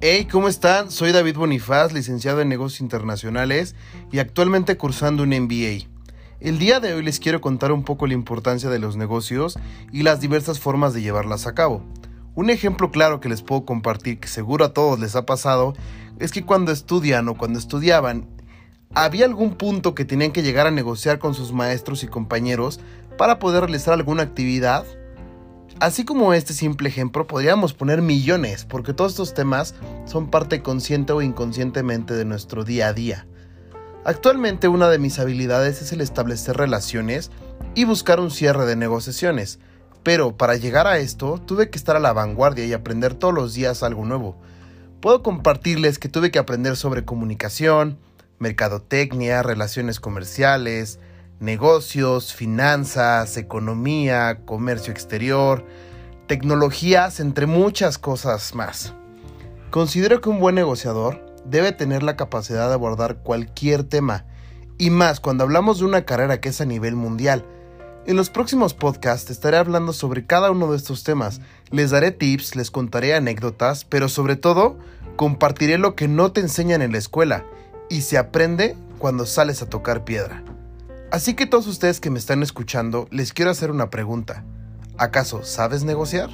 Hey, ¿cómo están? Soy David Bonifaz, licenciado en negocios internacionales y actualmente cursando un MBA. El día de hoy les quiero contar un poco la importancia de los negocios y las diversas formas de llevarlas a cabo. Un ejemplo claro que les puedo compartir que seguro a todos les ha pasado es que cuando estudian o cuando estudiaban había algún punto que tenían que llegar a negociar con sus maestros y compañeros para poder realizar alguna actividad Así como este simple ejemplo, podríamos poner millones, porque todos estos temas son parte consciente o inconscientemente de nuestro día a día. Actualmente una de mis habilidades es el establecer relaciones y buscar un cierre de negociaciones, pero para llegar a esto tuve que estar a la vanguardia y aprender todos los días algo nuevo. Puedo compartirles que tuve que aprender sobre comunicación, mercadotecnia, relaciones comerciales, negocios, finanzas, economía, comercio exterior, tecnologías, entre muchas cosas más. Considero que un buen negociador debe tener la capacidad de abordar cualquier tema, y más cuando hablamos de una carrera que es a nivel mundial. En los próximos podcasts estaré hablando sobre cada uno de estos temas, les daré tips, les contaré anécdotas, pero sobre todo compartiré lo que no te enseñan en la escuela, y se aprende cuando sales a tocar piedra. Así que todos ustedes que me están escuchando, les quiero hacer una pregunta. ¿Acaso sabes negociar?